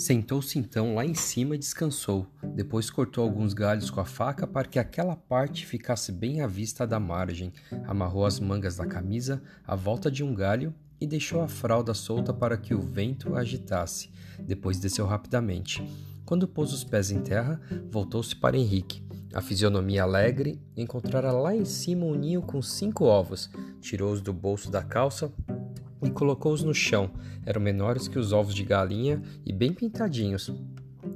Sentou-se então lá em cima e descansou. Depois cortou alguns galhos com a faca para que aquela parte ficasse bem à vista da margem. Amarrou as mangas da camisa à volta de um galho e deixou a fralda solta para que o vento agitasse. Depois desceu rapidamente. Quando pôs os pés em terra, voltou-se para Henrique. A fisionomia alegre encontrara lá em cima um ninho com cinco ovos. Tirou-os do bolso da calça e colocou-os no chão. Eram menores que os ovos de galinha e bem pintadinhos.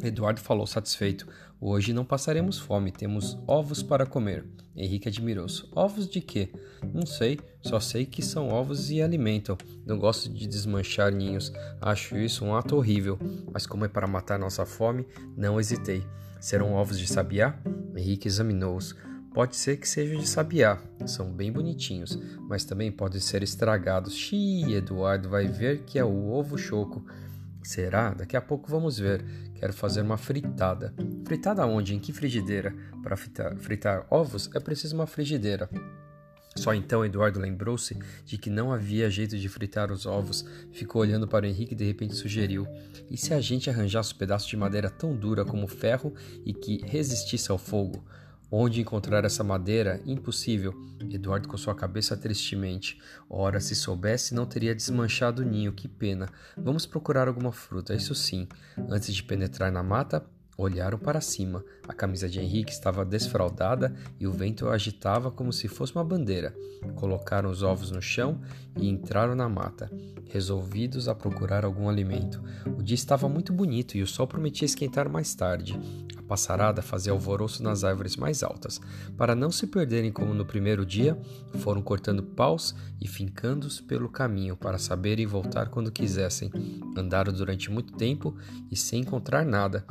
Eduardo falou satisfeito. Hoje não passaremos fome, temos ovos para comer. Henrique admirou-se. Ovos de quê? Não sei, só sei que são ovos e alimentam. Não gosto de desmanchar ninhos. Acho isso um ato horrível. Mas como é para matar nossa fome, não hesitei. Serão ovos de sabiá? Henrique examinou-os. Pode ser que sejam de sabiá, são bem bonitinhos, mas também podem ser estragados. Xiii, Eduardo vai ver que é o ovo choco. Será? Daqui a pouco vamos ver. Quero fazer uma fritada. Fritada onde? Em que frigideira? Para fritar, fritar ovos é preciso uma frigideira. Só então Eduardo lembrou-se de que não havia jeito de fritar os ovos, ficou olhando para o Henrique e de repente sugeriu: E se a gente arranjasse um pedaço de madeira tão dura como ferro e que resistisse ao fogo? Onde encontrar essa madeira? Impossível. Eduardo com sua cabeça tristemente. Ora, se soubesse, não teria desmanchado o ninho. Que pena. Vamos procurar alguma fruta, isso sim. Antes de penetrar na mata, Olharam para cima. A camisa de Henrique estava desfraldada e o vento a agitava como se fosse uma bandeira. Colocaram os ovos no chão e entraram na mata, resolvidos a procurar algum alimento. O dia estava muito bonito e o sol prometia esquentar mais tarde. A passarada fazia alvoroço nas árvores mais altas. Para não se perderem como no primeiro dia, foram cortando paus e fincando-os pelo caminho para saberem voltar quando quisessem. Andaram durante muito tempo e sem encontrar nada.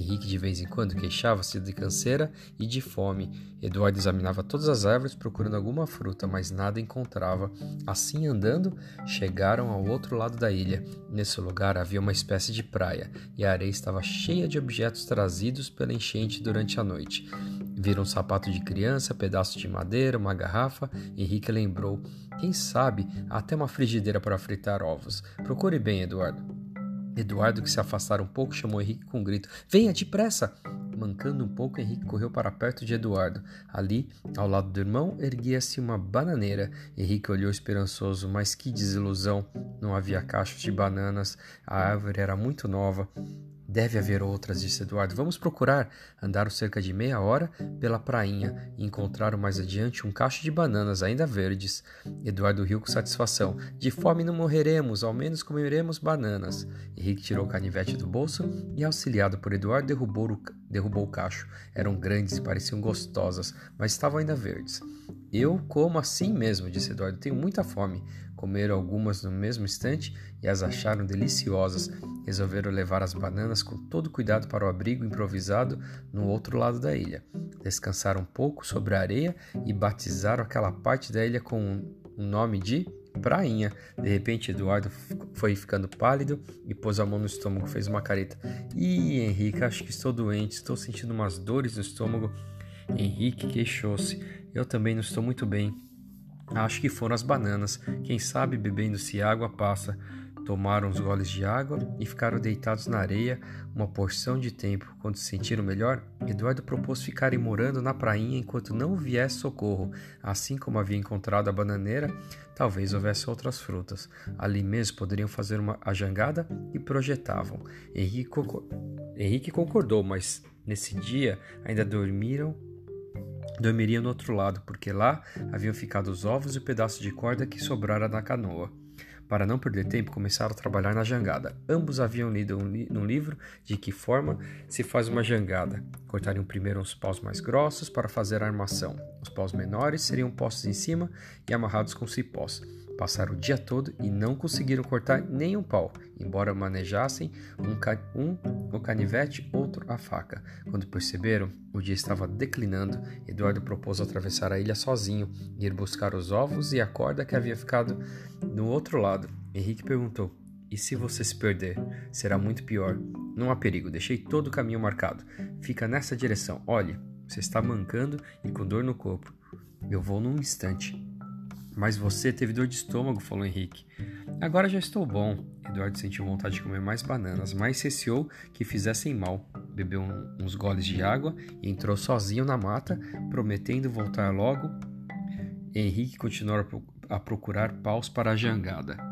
Henrique de vez em quando queixava-se de canseira e de fome. Eduardo examinava todas as árvores procurando alguma fruta, mas nada encontrava. Assim andando, chegaram ao outro lado da ilha. Nesse lugar havia uma espécie de praia, e a areia estava cheia de objetos trazidos pela enchente durante a noite. Viram um sapato de criança, pedaço de madeira, uma garrafa. Henrique lembrou: quem sabe até uma frigideira para fritar ovos. Procure bem, Eduardo. Eduardo, que se afastara um pouco, chamou Henrique com um grito: Venha depressa! Mancando um pouco, Henrique correu para perto de Eduardo. Ali, ao lado do irmão, erguia-se uma bananeira. Henrique olhou esperançoso, mas que desilusão! Não havia cachos de bananas, a árvore era muito nova. Deve haver outras, disse Eduardo. Vamos procurar. Andaram cerca de meia hora pela prainha e encontraram mais adiante um cacho de bananas ainda verdes. Eduardo riu com satisfação. De fome não morreremos, ao menos comeremos bananas. Henrique tirou o canivete do bolso e, auxiliado por Eduardo, derrubou o, derrubou o cacho. Eram grandes e pareciam gostosas, mas estavam ainda verdes. Eu como assim mesmo, disse Eduardo. Tenho muita fome. Comeram algumas no mesmo instante e as acharam deliciosas. Resolveram levar as bananas com todo cuidado para o abrigo improvisado no outro lado da ilha. Descansaram um pouco sobre a areia e batizaram aquela parte da ilha com o nome de Prainha. De repente, Eduardo foi ficando pálido e pôs a mão no estômago, fez uma careta. Ih, Henrique, acho que estou doente, estou sentindo umas dores no estômago. Henrique queixou-se. Eu também não estou muito bem. Acho que foram as bananas. Quem sabe bebendo-se água passa. Tomaram uns goles de água e ficaram deitados na areia uma porção de tempo. Quando se sentiram melhor, Eduardo propôs ficarem morando na prainha enquanto não viesse socorro. Assim como havia encontrado a bananeira, talvez houvesse outras frutas. Ali mesmo poderiam fazer uma a jangada e projetavam. Henrique concordou, mas nesse dia ainda dormiram dormiriam no outro lado, porque lá haviam ficado os ovos e o pedaço de corda que sobrara na canoa. Para não perder tempo, começaram a trabalhar na jangada. Ambos haviam lido um li no livro de que forma se faz uma jangada. Cortariam primeiro os paus mais grossos para fazer a armação. Os paus menores seriam postos em cima e amarrados com cipós. Passaram o dia todo e não conseguiram cortar nenhum pau, embora manejassem um, ca um o canivete, outro a faca. Quando perceberam, o dia estava declinando. Eduardo propôs atravessar a ilha sozinho, ir buscar os ovos e a corda que havia ficado no outro lado. Henrique perguntou: E se você se perder? Será muito pior. Não há perigo, deixei todo o caminho marcado. Fica nessa direção. Olhe, você está mancando e com dor no corpo. Eu vou num instante. Mas você teve dor de estômago, falou Henrique. Agora já estou bom. Eduardo sentiu vontade de comer mais bananas, mas receou que fizessem mal. Bebeu uns goles de água e entrou sozinho na mata, prometendo voltar logo. Henrique continuou a procurar paus para a jangada.